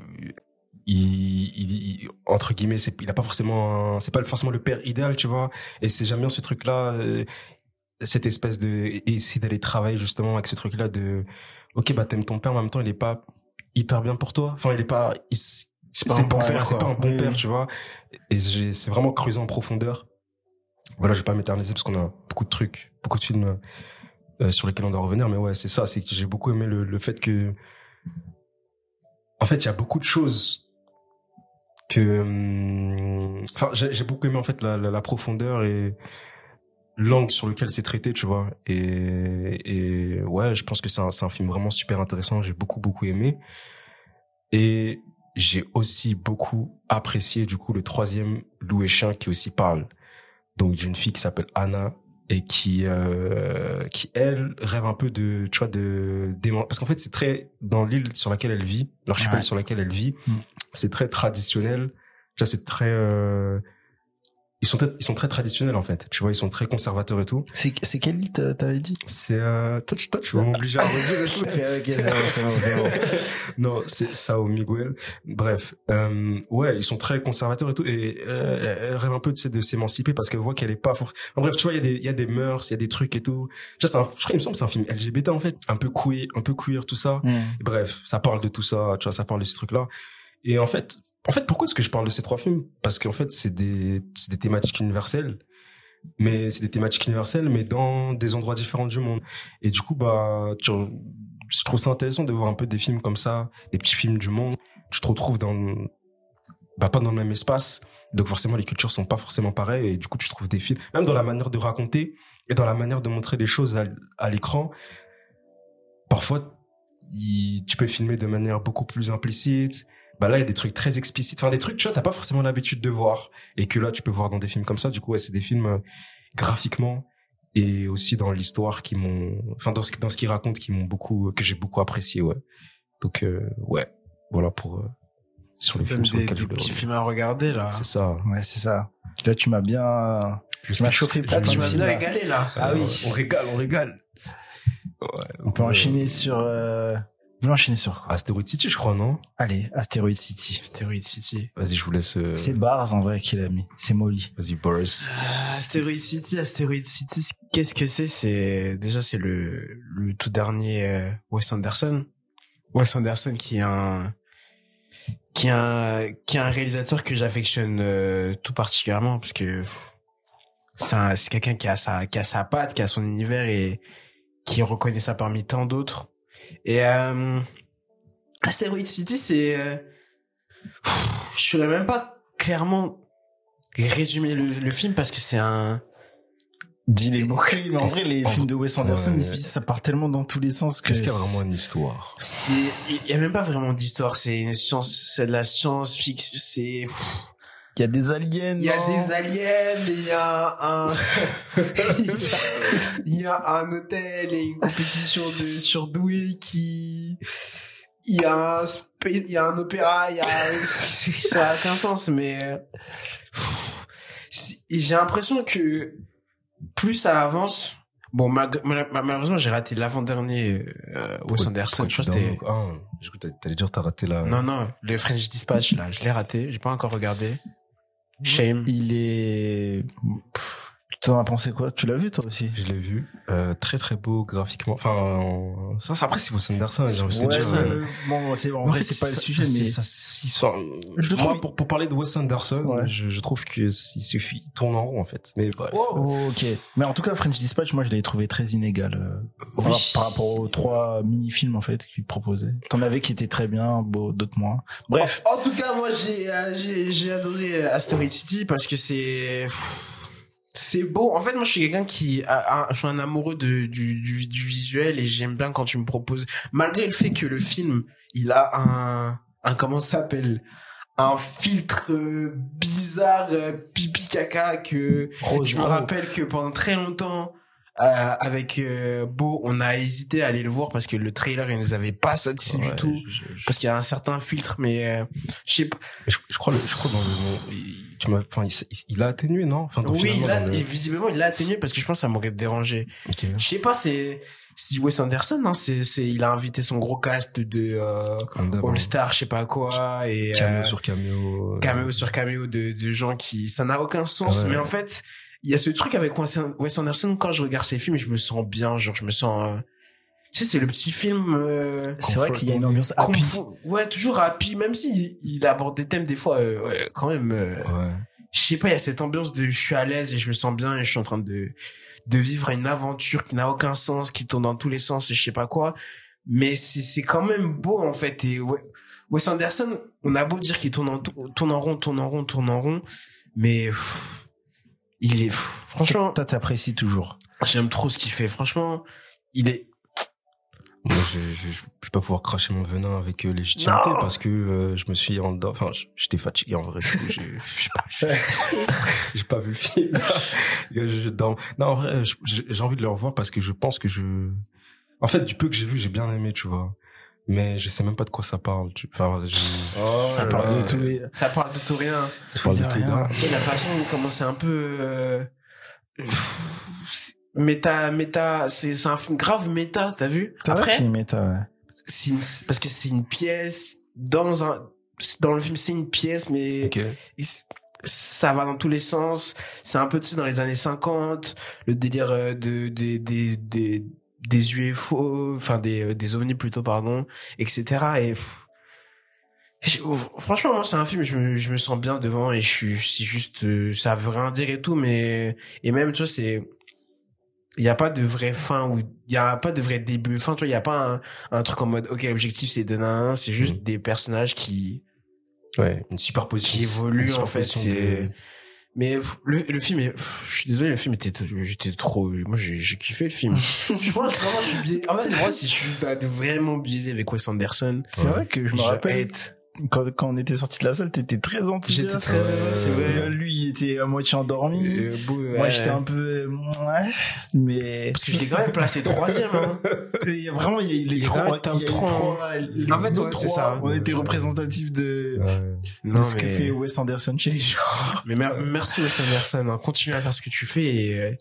Speaker 1: il, entre guillemets il a pas forcément c'est pas forcément le père idéal tu vois et c'est jamais ce truc là euh, cette espèce de essayer d'aller travailler justement avec ce truc là de ok bah t'aimes ton père mais en même temps il est pas hyper bien pour toi. Enfin il est pas c'est pas, un bon père, pas un bon père tu vois. Et c'est vraiment creusé en profondeur. Voilà je vais pas m'éterniser parce qu'on a beaucoup de trucs beaucoup de films euh, sur lesquels on doit revenir. Mais ouais, c'est ça, c'est que j'ai beaucoup aimé le, le fait que, en fait, il y a beaucoup de choses que, hum, enfin, j'ai beaucoup aimé en fait la, la, la profondeur et l'angle sur lequel c'est traité, tu vois. Et, et ouais, je pense que c'est un, un film vraiment super intéressant. J'ai beaucoup beaucoup aimé. Et j'ai aussi beaucoup apprécié du coup le troisième Louis Chien qui aussi parle donc d'une fille qui s'appelle Anna et qui euh, qui elle rêve un peu de tu vois de parce qu'en fait c'est très dans l'île sur laquelle elle vit l'archipel sur laquelle elle vit mm. c'est très traditionnel tu vois c'est très euh, ils sont ils sont très traditionnels en fait. Tu vois ils sont très conservateurs et tout.
Speaker 3: C'est c'est quelle île t'avais dit?
Speaker 1: C'est euh toi, toi tu vas m'obliger à redire et tout
Speaker 3: ok ok c'est bon c'est bon c'est bon.
Speaker 1: Non c'est Sao Miguel. Bref euh, ouais ils sont très conservateurs et tout. Et euh, elle rêve un peu de de s'émanciper parce qu'elle voit qu'elle est pas forte bref tu vois il y a des il y a des mœurs il y a des trucs et tout. Tu vois un, je crois il me semble c'est un film LGBT en fait. Un peu queer un peu queer tout ça. Mm. bref ça parle de tout ça tu vois ça parle de ces trucs là et en fait, en fait, pourquoi est-ce que je parle de ces trois films? Parce qu'en fait, c'est des, des thématiques universelles, mais c'est des thématiques universelles, mais dans des endroits différents du monde. Et du coup, bah, tu, je trouve ça intéressant de voir un peu des films comme ça, des petits films du monde. Tu te retrouves dans, bah, pas dans le même espace. Donc forcément, les cultures sont pas forcément pareilles. Et du coup, tu trouves des films, même dans la manière de raconter et dans la manière de montrer les choses à, à l'écran. Parfois, tu peux filmer de manière beaucoup plus implicite. Bah là, il y a des trucs très explicites, enfin des trucs, tu vois, t'as pas forcément l'habitude de voir, et que là, tu peux voir dans des films comme ça. Du coup, ouais, c'est des films euh, graphiquement et aussi dans l'histoire qui m'ont, enfin dans ce dans ce qu'ils racontent, qui m'ont beaucoup, que j'ai beaucoup apprécié, ouais. Donc euh, ouais, voilà pour euh,
Speaker 2: sur les films sur lesquels des petits films à regarder là.
Speaker 1: C'est ça.
Speaker 3: Ouais, c'est ça. Là, tu m'as bien, tu m'as chauffé.
Speaker 2: Là, tu m'as bien régalé là.
Speaker 3: Ah, oui,
Speaker 1: on régale, on régale.
Speaker 3: Ouais, on peut enchaîner sur. On peut enchaîner sur quoi?
Speaker 1: Asteroid City, je crois, non?
Speaker 3: Allez, Asteroid City.
Speaker 2: Asteroid City.
Speaker 1: Vas-y, je vous laisse. Euh...
Speaker 3: C'est Bars en vrai qui l'a mis. C'est Molly.
Speaker 1: Vas-y, Boris.
Speaker 2: Euh, Asteroid City, Asteroid City, qu'est-ce que c'est? C'est déjà c'est le le tout dernier euh, Wes Anderson. Wes Anderson qui est un qui est un qui est un réalisateur que j'affectionne euh, tout particulièrement parce que c'est c'est quelqu'un qui a sa qui a sa patte, qui a son univers et qui reconnaît ça parmi tant d'autres. Et euh, Asteroid City, c'est euh, je saurais même pas clairement résumer le, le film parce que c'est un
Speaker 3: Dis les mots mais en vrai, les films de Wes Anderson, ça part tellement dans tous les sens que.
Speaker 1: Est-ce qu'il y a vraiment une histoire?
Speaker 2: C'est, il y a même pas vraiment d'histoire, c'est une science, c'est de la science-fiction, c'est,
Speaker 3: il y a des aliens.
Speaker 2: Il y a des aliens, il y a un, il y a un hôtel et une compétition de surdoués qui, il y a un, il y a un opéra, il y a, ça a aucun sens, mais, j'ai l'impression que, plus ça avance, bon, malheureusement, j'ai raté l'avant-dernier euh, Wes Anderson.
Speaker 1: Je crois. Ah, t'allais dire t'as raté la.
Speaker 2: Non, non, le French Dispatch là, je l'ai raté, j'ai pas encore regardé. Shame.
Speaker 3: Il est. en as pensé quoi? Tu l'as vu toi aussi?
Speaker 1: Je l'ai vu. Euh, très très beau graphiquement. Enfin, ça, c'est après c'est Wes Anderson. J'ai envie de dire.
Speaker 3: Euh... Bon, c'est en vrai c'est pas le sujet, mais
Speaker 1: ça, ça, je le trouve. pour pour parler de Wes Anderson, ouais. je, je trouve que il suffit, il tourne en rond en fait. Mais bref.
Speaker 3: Oh, ok. Mais en tout cas, French Dispatch, moi je l'avais trouvé très inégal euh, oui. par, rapport aux trois mini-films en fait qu'il proposait. T'en avais qui étaient très bien, beau, d'autres moins. Bref.
Speaker 2: En, en, tout cas, moi j'ai euh, j'ai j'ai adoré Asteroid City parce que c'est c'est beau. En fait, moi, je suis quelqu'un qui, a, je suis un amoureux de, du, du, du visuel et j'aime bien quand tu me proposes, malgré le fait que le film, il a un, un comment ça s'appelle, un filtre euh, bizarre, euh, pipi caca que Rose, je me rappelle que pendant très longtemps, euh, avec euh, Beau, on a hésité à aller le voir parce que le trailer il nous avait pas satisfait ouais, du tout. je, je, parce qu'il y a un certain filtre mais euh, je sais pas.
Speaker 1: Je, je, crois je crois dans le tu m'as enfin il, il, a atténué non? Enfin
Speaker 2: oui il a, le... visiblement il l'a atténué parce que je pense que ça m'aurait dérangé okay. je sais pas c'est si Wes Anderson hein, c'est c'est il a invité son gros cast de euh, All Star je sais pas quoi et
Speaker 1: caméo sur caméo
Speaker 2: caméo sur caméo de de gens qui ça n'a aucun sens ouais. mais en fait il y a ce truc avec Wes Anderson quand je regarde ses films je me sens bien genre je me sens euh... tu sais c'est le petit film euh...
Speaker 3: c'est vrai qu'il y a une ambiance happy.
Speaker 2: Ouais toujours happy même si il, aborde des thèmes des fois euh, ouais, quand même euh,
Speaker 1: ouais.
Speaker 2: je sais pas il y a cette ambiance de je suis à l'aise et je me sens bien et je suis en train de de vivre une aventure qui n'a aucun sens qui tourne dans tous les sens et je sais pas quoi. Mais c'est c'est quand même beau en fait. Et ouais, Wes Anderson on a beau dire qu'il tourne en tourne en rond tourne en rond tourne en rond mais pff, il est franchement
Speaker 3: toi t'apprécies toujours.
Speaker 2: J'aime trop ce qu'il fait. Franchement il est
Speaker 1: moi je, je, je vais pas pouvoir cracher mon venin avec euh, légitimité non. parce que euh, je me suis en dedans enfin j'étais fatigué en vrai je sais pas j'ai pas vu le film je, je, dans, non en vrai j'ai envie de le revoir parce que je pense que je en fait du peu que j'ai vu j'ai bien aimé tu vois mais je sais même pas de quoi ça parle. Tu... Enfin, je...
Speaker 2: oh, ça parle de tout. Ça parle de tout rien.
Speaker 1: Ça parle de tout rien.
Speaker 2: C'est la façon comment c'est un peu euh... méta méta. C'est c'est un film grave méta. T'as vu?
Speaker 3: Après, c'est méta. Ouais.
Speaker 2: C'est une... parce que c'est une pièce dans un dans le film c'est une pièce mais
Speaker 1: okay.
Speaker 2: ça va dans tous les sens. C'est un peu tu sais dans les années 50 le délire euh, de des des des des UFO, enfin des euh, des ovnis plutôt pardon, etc. Et pff, franchement moi c'est un film je me je me sens bien devant et je suis c'est juste euh, ça veut rien dire et tout mais et même tu vois c'est il y a pas de vraie fin ou il y a pas de vrai début fin tu vois il y a pas un, un truc en mode ok l'objectif c'est de nan c'est juste mmh. des personnages qui
Speaker 1: ouais une superposition
Speaker 2: qui évoluent en fait c'est Mais le, le film est, je suis désolé, le film était, j'étais trop, moi j'ai kiffé le film. je pense vraiment je suis biaisé. En fait, moi si je suis vraiment biaisé avec Wes Anderson.
Speaker 3: C'est vrai que je me rappelle quand, quand on était sorti de la salle, t'étais très enthousiaste.
Speaker 2: J'étais très heureux, c'est vrai.
Speaker 3: Lui, il était à moitié endormi. Euh, Moi, j'étais un peu, ouais, mais...
Speaker 2: Parce que je l'ai quand même placé troisième, hein.
Speaker 3: Vraiment, il y a les trois, il y a trois, en fait, c'est ça. On était représentatifs de, de ce que fait Wes Anderson chez les gens.
Speaker 2: Mais merci Wes Anderson, hein. continue à faire ce que tu fais et, euh,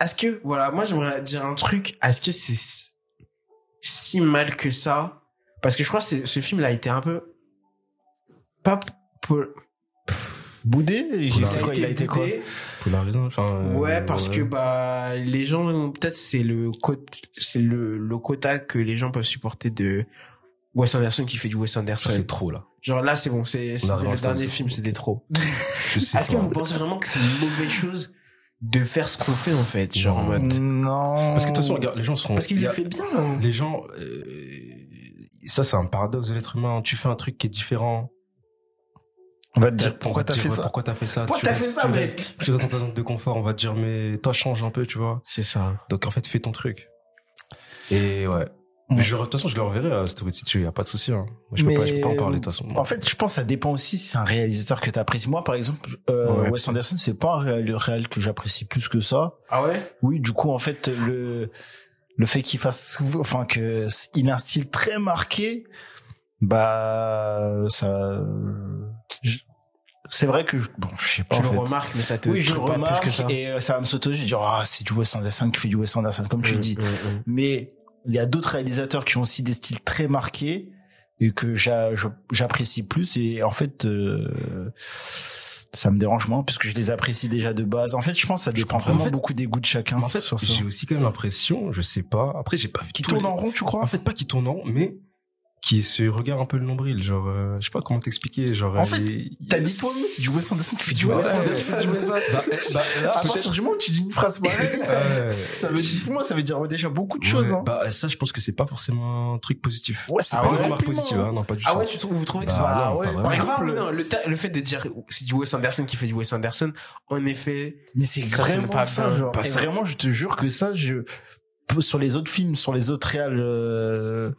Speaker 2: est-ce que, voilà, moi j'aimerais dire un truc, est-ce que c'est si mal que ça parce que je crois que ce film-là a été un peu pas pour
Speaker 3: boudé
Speaker 2: sais quoi, il a été quoi
Speaker 1: polarisant enfin
Speaker 2: euh, ouais parce que bah les gens peut-être c'est le c'est le le quota que les gens peuvent supporter de Wes Anderson qui fait du Wes Anderson
Speaker 1: c'est trop là.
Speaker 2: Genre là c'est bon c'est le dernier film c'était trop. Est-ce que vous pensez vraiment que c'est une mauvaise chose de faire ce qu'on fait en fait genre en mode
Speaker 3: non.
Speaker 1: Parce que de toute façon regarde les gens seront
Speaker 2: parce qu'il le fait bien hein.
Speaker 1: les gens euh, ça c'est un paradoxe de l'être humain. Tu fais un truc qui est différent.
Speaker 3: On va te dire pourquoi t'as fait ça.
Speaker 1: Pourquoi t'as fait ça?
Speaker 2: Pourquoi t'as fait ça, mec?
Speaker 1: Tu restes dans ta zone de confort. On va te dire mais toi change un peu, tu vois.
Speaker 2: C'est ça.
Speaker 1: Donc en fait fais ton truc. Et ouais. Mais je, de toute façon, je le reverrai à Story City, y a pas de souci. Hein. je peux pas, je peux pas en parler de toute façon.
Speaker 3: En fait, je pense que ça dépend aussi si c'est un réalisateur que t'apprécies. Moi, par exemple, euh, Wes Anderson, c'est pas un réal, réal que j'apprécie plus que ça.
Speaker 2: Ah ouais?
Speaker 3: Oui, du coup, en fait, le le fait qu'il fasse, enfin que il a un style très marqué, bah ça. C'est vrai que je, bon, je sais pas.
Speaker 2: Tu
Speaker 3: le
Speaker 2: remarques, mais ça te.
Speaker 3: Oui, je le remarque plus que ça. et euh, ça va me sauter. Je dis ah c'est du Wes Anderson qui fait du Wes Anderson comme tu mm, dis. Mm. Mais il y a d'autres réalisateurs qui ont aussi des styles très marqués et que j'apprécie plus et en fait. Euh, ça me dérange moins puisque je les apprécie déjà de base. En fait, je pense que ça dépend vraiment beaucoup des goûts de chacun.
Speaker 1: En fait, j'ai aussi quand même l'impression, je sais pas. Après, j'ai pas vu
Speaker 3: qui tourne en rond, tu crois?
Speaker 1: En fait, pas qui tourne en rond, mais qui se regarde un peu le nombril genre euh, je sais pas comment t'expliquer genre
Speaker 3: en fait t'as dit toi c'est du Wes Anderson tu fais du Wes Anderson bah, bah, là, à partir du moment où tu dis une phrase pareille ça veut dire pour moi ça veut dire déjà beaucoup de choses hein.
Speaker 1: bah ça je pense que c'est pas forcément un truc positif.
Speaker 3: Ouais c'est
Speaker 1: pas une remarque positive hein, non pas du
Speaker 2: ah
Speaker 1: tout.
Speaker 2: ouais tu trouves vous trouvez que ça
Speaker 3: ah ouais
Speaker 2: par exemple non, le, le fait de dire c'est du Wes Anderson qui fait du Wes Anderson en effet
Speaker 3: mais c'est vraiment pas ça genre. vraiment je te jure que ça je sur les autres films sur les autres réals euh,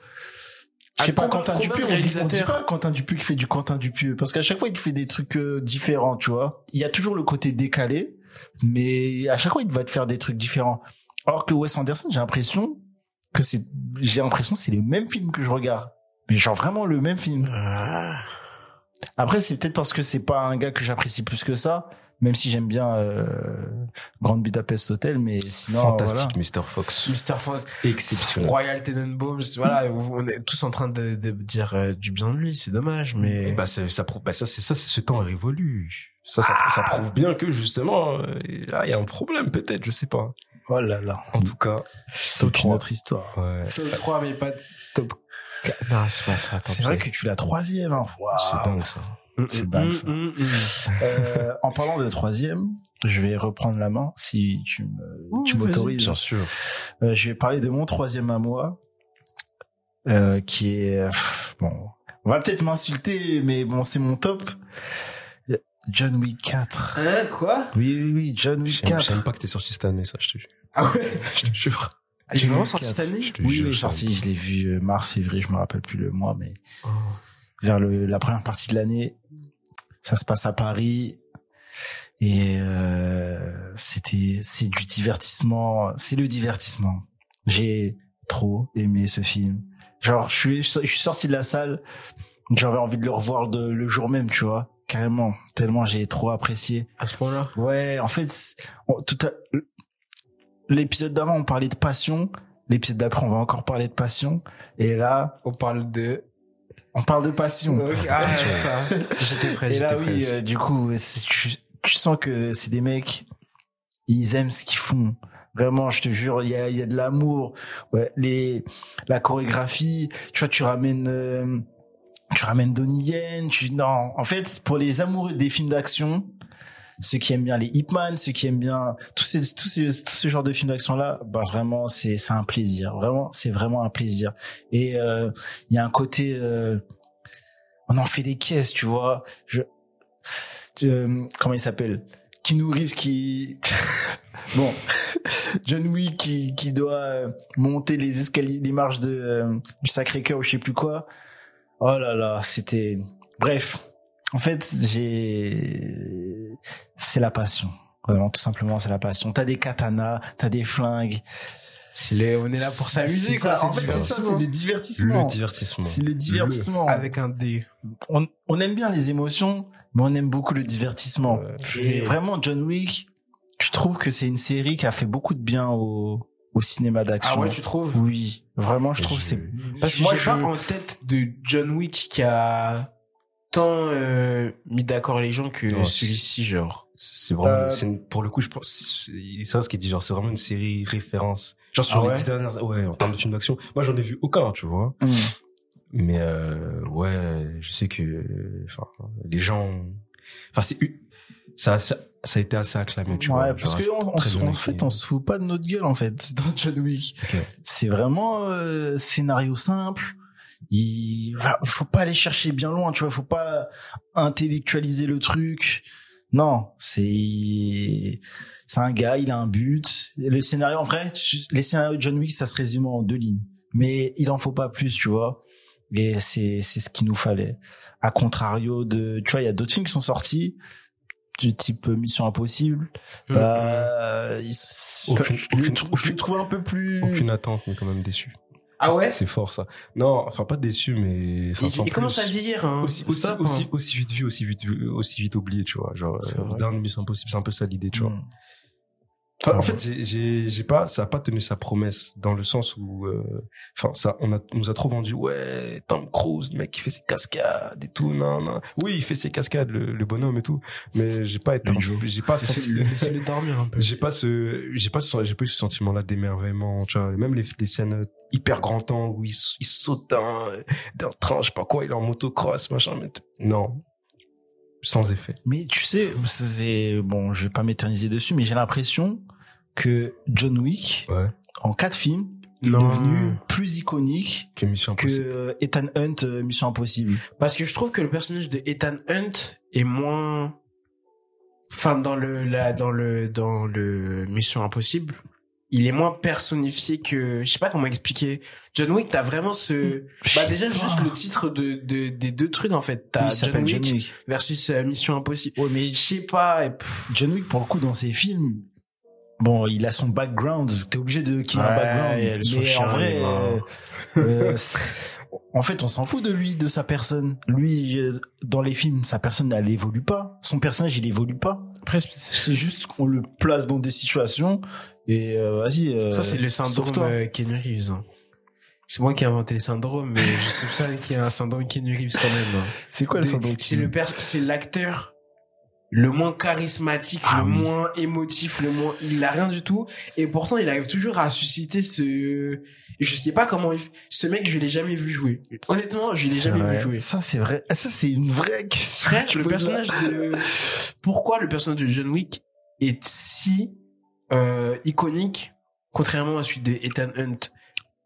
Speaker 3: je sais pas, Quentin Dupieux, on dit, on dit pas Quentin Dupieux qui fait du Quentin Dupieux. Parce qu'à chaque fois, il fait des trucs euh, différents, tu vois. Il y a toujours le côté décalé, mais à chaque fois, il va te faire des trucs différents. Alors que Wes Anderson, j'ai l'impression que c'est, j'ai l'impression que c'est le même film que je regarde. Mais genre vraiment le même film. Ah. Après, c'est peut-être parce que c'est pas un gars que j'apprécie plus que ça même si j'aime bien euh, Grande Budapest Hotel, mais sinon
Speaker 1: fantastique, Mr Fox,
Speaker 2: Mr Fox,
Speaker 1: exceptionnel,
Speaker 2: Royal Tenenbaums, voilà, on est tous en train de, de dire euh, du bien de lui, c'est dommage, mais
Speaker 1: bah ça, ça prouve, bah ça c'est ça, c'est ce temps est révolu. Ça, ça, ça, ah. prouve bien que justement, là, euh, il y a un problème peut-être, je sais pas.
Speaker 3: Oh là là.
Speaker 1: En tout cas,
Speaker 3: c'est une autre histoire.
Speaker 1: Ouais.
Speaker 2: Top 3, mais pas top 4. Non, c'est pas ça.
Speaker 3: C'est vrai que tu l'as troisième. Hein.
Speaker 1: C'est dingue ça.
Speaker 3: C'est mm, dingue ça. Mm, mm, euh, en parlant de troisième, je vais reprendre la main si tu me, tu m'autorises.
Speaker 1: Bien sûr.
Speaker 3: Euh, je vais parler de mon troisième à moi, euh, qui est bon. On va peut-être m'insulter, mais bon, c'est mon top. John Wick 4.
Speaker 2: Hein, quoi?
Speaker 3: Oui, oui, oui, John Wick 4.
Speaker 1: Je pas que t'es sorti cette année, ça, je te jure.
Speaker 2: Ah ouais?
Speaker 1: Je te jure.
Speaker 2: J'ai vraiment sorti cette année?
Speaker 3: Oui, oui, sorti, je l'ai vu euh, mars, février, je me rappelle plus le mois, mais oh. vers le, la première partie de l'année, ça se passe à Paris et euh, c'était c'est du divertissement, c'est le divertissement. J'ai trop aimé ce film. Genre je suis je suis sorti de la salle, j'avais envie de le revoir de, le jour même, tu vois, carrément, tellement j'ai trop apprécié.
Speaker 2: À ce point-là.
Speaker 3: Ouais, en fait, tout l'épisode d'avant on parlait de passion, l'épisode d'après on va encore parler de passion et là
Speaker 2: on parle de
Speaker 3: on parle de passion.
Speaker 2: Ah, j'étais prêt.
Speaker 3: Et là, oui, euh, du coup, tu, tu, sens que c'est des mecs, ils aiment ce qu'ils font. Vraiment, je te jure, il y a, y a de l'amour. Ouais, les, la chorégraphie, tu vois, tu ramènes, euh, tu ramènes Donnie Yen, tu, non, en fait, pour les amoureux des films d'action, ceux qui aiment bien les Hitman, ceux qui aiment bien tous ces tous ces tout ce genre de films d'action là, bah vraiment c'est c'est un plaisir. Vraiment, c'est vraiment un plaisir. Et euh, il y a un côté euh, on en fait des caisses, tu vois. Je Euh, comment il s'appelle? Keanu Reeves qui bon John Wick qui qui doit monter les escaliers les marches de euh, du Sacré-Cœur ou je sais plus quoi. Oh là là, c'était bref. En fait, j'ai c'est la passion. Vraiment tout simplement, c'est la passion. T'as des katanas, t'as des flingues.
Speaker 2: C'est le, on est là pour s'amuser quoi.
Speaker 3: En fait, c'est ça, c'est le divertissement.
Speaker 1: Le divertissement.
Speaker 3: C'est le divertissement.
Speaker 2: Avec un D.
Speaker 3: On, on aime bien les émotions, mais on aime beaucoup le divertissement. Et vraiment, John Wick, je trouve que c'est une série qui a fait beaucoup de bien au, au cinéma d'action.
Speaker 2: Ah ouais, tu trouves?
Speaker 3: Oui, vraiment, je trouve c'est.
Speaker 2: Parce que moi, j'ai pas en tête de John Wick qui a tant euh, mis d'accord les gens que celui-ci, genre.
Speaker 1: C'est vraiment, euh... c'est pour le coup, je pense, c'est ça ce qu'il dit, genre, c'est vraiment une série référence. Genre sur ah les dix dernières, ouais, en termes de films d'action, moi j'en ai vu aucun, tu vois. Mm. Mais euh, ouais, je sais que, enfin, les gens, enfin c'est, ça, ça, ça a été assez acclamé, tu
Speaker 3: ouais,
Speaker 1: vois.
Speaker 3: Parce que on, en fait, on se fout pas de notre gueule en fait dans John Wick. C'est vraiment euh, scénario simple. Il faut pas aller chercher bien loin, tu vois. Faut pas intellectualiser le truc. Non, c'est c'est un gars, il a un but. Le scénario, en vrai, les scénarios de John Wick, ça se résume en deux lignes. Mais il en faut pas plus, tu vois. Et c'est c'est ce qu'il nous fallait. À contrario de, tu vois, il y a d'autres films qui sont sortis du type Mission Impossible. Mmh. Bah, il, aucune, je, aucune, je, trouve un peu plus.
Speaker 1: Aucune attente, mais quand même déçu.
Speaker 2: Ah ouais?
Speaker 1: C'est fort ça. Non, enfin pas déçu, mais
Speaker 2: ça il, il commence à vieillir. Hein.
Speaker 1: Aussi, aussi, aussi, aussi, vite vu, aussi vite, aussi vite oublié, tu vois. Genre, euh, dernier Mission Impossible, c'est un peu ça l'idée, tu vois. Enfin, en fait, j'ai, j'ai pas, ça a pas tenu sa promesse dans le sens où, euh, enfin, ça, on a, on nous a trop vendu, ouais, Tom Cruise, le mec qui fait ses cascades et tout, non, non. Oui, il fait ses cascades, le, le bonhomme et tout, mais j'ai pas été, j'ai pas
Speaker 2: senti, laissez-le dormir un peu.
Speaker 1: J'ai pas ce, j'ai pas ce, j'ai pas eu ce sentiment-là d'émerveillement, tu vois. Même les, les scènes hyper grand temps où il, il saute d'un, d'un train, je sais pas quoi, il est en motocross, machin, mais non, sans effet.
Speaker 3: Mais tu sais, c'est bon, je vais pas m'éterniser dessus, mais j'ai l'impression que John Wick,
Speaker 1: ouais.
Speaker 3: en quatre films, est devenu plus iconique
Speaker 1: que, Mission Impossible.
Speaker 3: que Ethan Hunt euh, Mission Impossible.
Speaker 2: Parce que je trouve que le personnage de Ethan Hunt est moins, enfin dans le là dans le dans le Mission Impossible, il est moins personnifié que je sais pas comment expliquer John Wick t'as vraiment ce bah déjà juste le titre de, de des deux trucs en fait t'as John, Wick John Wick versus euh, Mission Impossible
Speaker 3: ouais mais
Speaker 2: je sais pas et
Speaker 3: John Wick pour le coup dans ses films bon il a son background t'es obligé de qu'il ait un background mais en vrai euh, euh, en fait, on s'en fout de lui, de sa personne. Lui, dans les films, sa personne, elle évolue pas. Son personnage, il évolue pas. Presque. C'est juste qu'on le place dans des situations et euh, vas-y. Euh,
Speaker 2: ça, c'est le syndrome euh, Ken Reeves. Hein. C'est moi qui ai inventé le syndrome, mais je soupçonne qu'il y a un syndrome Ken Reeves quand même. Hein.
Speaker 3: C'est quoi le syndrome
Speaker 2: C'est le c'est l'acteur le moins charismatique, ah le moins émotif, le moins, il a rien du tout. Et pourtant, il arrive toujours à susciter ce, je sais pas comment il... ce mec, je l'ai jamais vu jouer. Honnêtement, je l'ai jamais vu jouer.
Speaker 3: Ça, c'est vrai. Ça, c'est une vraie question.
Speaker 2: Frère, le personnage de, pourquoi le personnage de John Wick est si, euh, iconique, contrairement à celui de Ethan Hunt?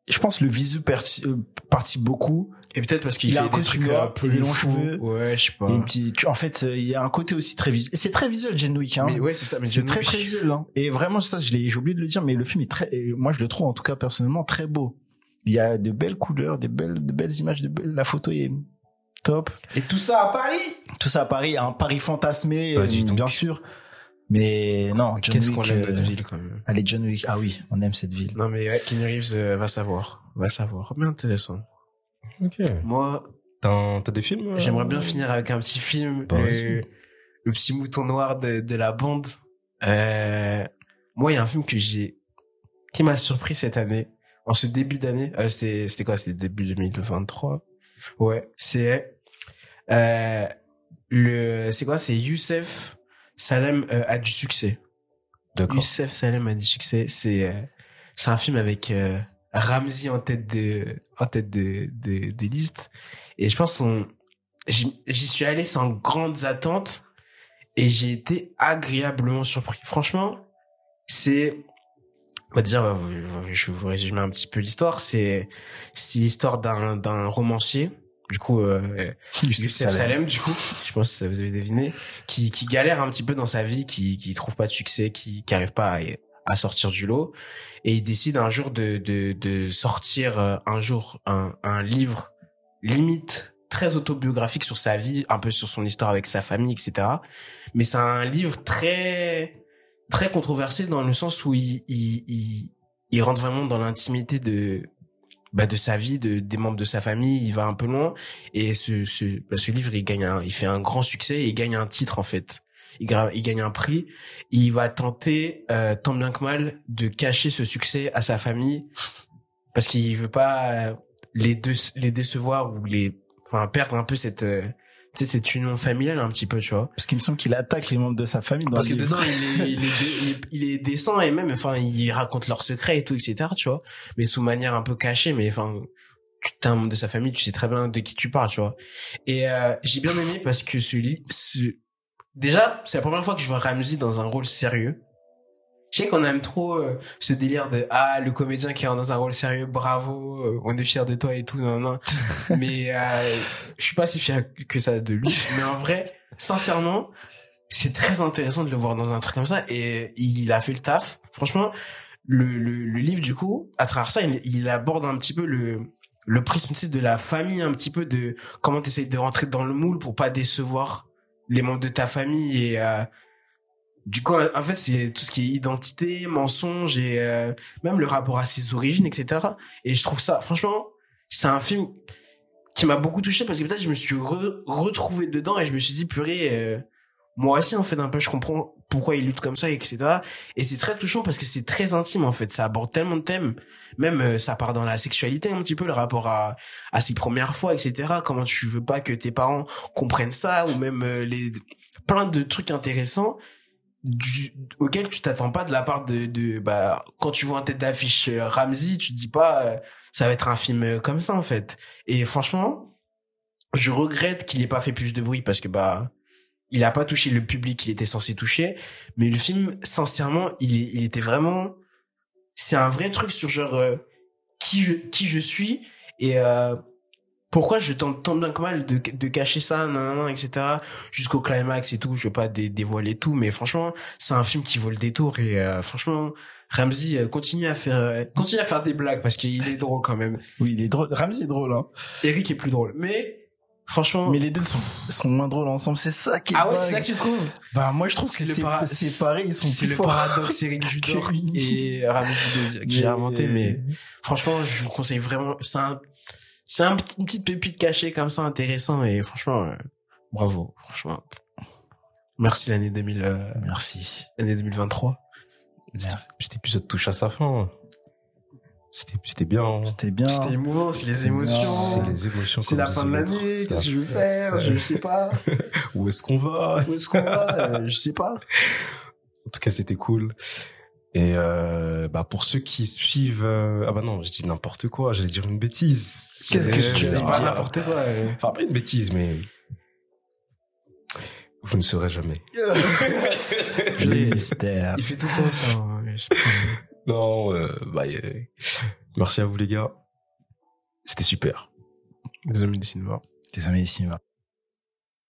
Speaker 3: Je pense le visu euh, partit beaucoup
Speaker 2: et peut-être parce qu'il fait des trucs un peu
Speaker 3: des longs cheveux.
Speaker 2: Ouais, je sais pas.
Speaker 3: en fait, euh, il y a un côté aussi très visuel. C'est très visuel, John Wick, hein.
Speaker 2: Mais ouais, c'est ça. Mais
Speaker 3: c'est très, très visuel, hein. Et vraiment, ça, je l'ai, j'ai oublié de le dire, mais le film est très, moi, je le trouve, en tout cas, personnellement, très beau. Il y a de belles couleurs, des belles, de belles images, de belles... la photo est top.
Speaker 2: Et tout ça à Paris?
Speaker 3: Tout ça à Paris, un Paris fantasmé, euh, bien sûr. Mais non,
Speaker 2: Qu'est-ce qu'on aime notre euh, ville quand même.
Speaker 3: Allez, John Wick. Ah oui, on aime cette ville.
Speaker 2: Non mais ouais, Keanu Reeves va savoir, va savoir. Mais intéressant.
Speaker 1: Ok.
Speaker 2: Moi,
Speaker 1: T'as, t'as des films euh,
Speaker 2: J'aimerais bien finir avec un petit film, bah, le, le, petit mouton noir de, de la bande. Euh, moi, il y a un film que j'ai, qui m'a surpris cette année, en ce début d'année. Euh, c'était, c'était quoi? C'était début 2023. Ouais, c'est euh, le, c'est quoi? C'est Youssef Salem euh, a du succès. D'accord. Youssef Salem a du succès. C'est, euh, c'est un film avec Ramsey en tête de, en tête de, de, de liste. Et je pense qu'on, j'y suis allé sans grandes attentes et j'ai été agréablement surpris. Franchement, c'est, on va dire, je vais vous résumer un petit peu l'histoire. C'est, c'est l'histoire d'un, d'un romancier, du coup euh, Youssef Salem. du coup je pense que vous avez deviné qui qui galère un petit peu dans sa vie qui qui trouve pas de succès qui qui arrive pas à, à sortir du lot et il décide un jour de de de sortir euh, un jour un un livre limite très autobiographique sur sa vie un peu sur son histoire avec sa famille etc mais c'est un livre très très controversé dans le sens où il il il, il rentre vraiment dans l'intimité de bah, de sa vie, de, des membres de sa famille, il va un peu loin. Et ce, ce, bah, ce livre, il gagne un, il fait un grand succès et il gagne un titre, en fait. Il, il gagne un prix. Il va tenter, euh, tant bien que mal, de cacher ce succès à sa famille parce qu'il veut pas les, deux, les décevoir ou les, enfin, perdre un peu cette, euh, tu sais, c'est une union familiale un petit peu, tu vois.
Speaker 3: Parce qu'il me semble qu'il attaque les membres de sa famille dans
Speaker 2: Parce que dedans, il est, il, est, il, est, décent et même, enfin, il raconte leurs secrets et tout, etc., tu vois. Mais sous manière un peu cachée, mais enfin, tu t'es un membre de sa famille, tu sais très bien de qui tu parles, tu vois. Et euh, j'ai bien aimé parce que ce, ce... déjà, c'est la première fois que je vois Ramsey dans un rôle sérieux. Je sais qu'on aime trop euh, ce délire de ah le comédien qui est dans un rôle sérieux, bravo, euh, on est fier de toi et tout, non non. mais euh, je suis pas si fier que ça de lui. Mais en vrai, sincèrement, c'est très intéressant de le voir dans un truc comme ça et il a fait le taf. Franchement, le, le, le livre du coup, à travers ça, il, il aborde un petit peu le le prisme de la famille, un petit peu de comment tu essayes de rentrer dans le moule pour pas décevoir les membres de ta famille et euh, du coup, en fait, c'est tout ce qui est identité, mensonge et euh, même le rapport à ses origines, etc. Et je trouve ça, franchement, c'est un film qui m'a beaucoup touché parce que peut-être je me suis retrouvé dedans et je me suis dit, purée, euh, moi aussi, en fait, un peu, je comprends pourquoi il lutte comme ça, etc. Et c'est très touchant parce que c'est très intime, en fait. Ça aborde tellement de thèmes. Même, euh, ça part dans la sexualité un petit peu, le rapport à, à ses premières fois, etc. Comment tu veux pas que tes parents comprennent ça ou même les, plein de trucs intéressants du, auquel tu t'attends pas de la part de, de bah quand tu vois un tête d'affiche euh, Ramsey tu te dis pas euh, ça va être un film euh, comme ça en fait. Et franchement je regrette qu'il ait pas fait plus de bruit parce que bah il a pas touché le public qu'il était censé toucher. Mais le film sincèrement il, il était vraiment c'est un vrai truc sur genre qui je qui je suis. Et pourquoi je tente tant bien que mal de, de cacher ça, nan, etc. jusqu'au climax et tout. Je veux pas dévoiler tout, mais franchement, c'est un film qui vaut le détour et euh, franchement, Ramsey euh, continue à faire euh, continue à faire des blagues parce qu'il est drôle quand même.
Speaker 3: Oui, il est drôle. Ramsey est drôle, hein.
Speaker 2: Eric est plus drôle, mais franchement.
Speaker 3: Mais les deux sont, sont moins drôles ensemble. C'est ça qui est
Speaker 2: Ah ouais, c'est ça que tu trouves?
Speaker 3: Bah moi je trouve que c'est pareil. Ils sont
Speaker 2: C'est le paradoxe Eric Judor et Ramsey que j'ai inventé, mais franchement, je vous conseille vraiment. C'est un c'est un, une petite pépite cachée comme ça intéressant et franchement euh, bravo franchement. Merci l'année 2000 euh,
Speaker 3: merci.
Speaker 2: l'année 2023
Speaker 1: cet épisode touche à sa fin. C'était c'était bien.
Speaker 3: C'était bien.
Speaker 2: C'était émouvant c'est les émotions.
Speaker 1: C'est les émotions
Speaker 2: c'est la fin de l'année qu'est-ce que je vais faire? je sais pas.
Speaker 1: Où est-ce qu'on va?
Speaker 2: Où est-ce qu'on va? Euh, je sais pas.
Speaker 1: En tout cas c'était cool et euh, bah pour ceux qui suivent, euh, ah bah non, je dis n'importe quoi, j'allais dire une bêtise.
Speaker 2: Qu'est-ce que tu dis pas n'importe quoi
Speaker 1: Enfin pas une bêtise, mais vous ne saurez jamais.
Speaker 3: le mystère.
Speaker 2: Il fait tout le temps ça. Hein,
Speaker 1: non, euh, bah merci à vous les gars. C'était super.
Speaker 2: Des amis de cinéma.
Speaker 3: Des amis de cinéma.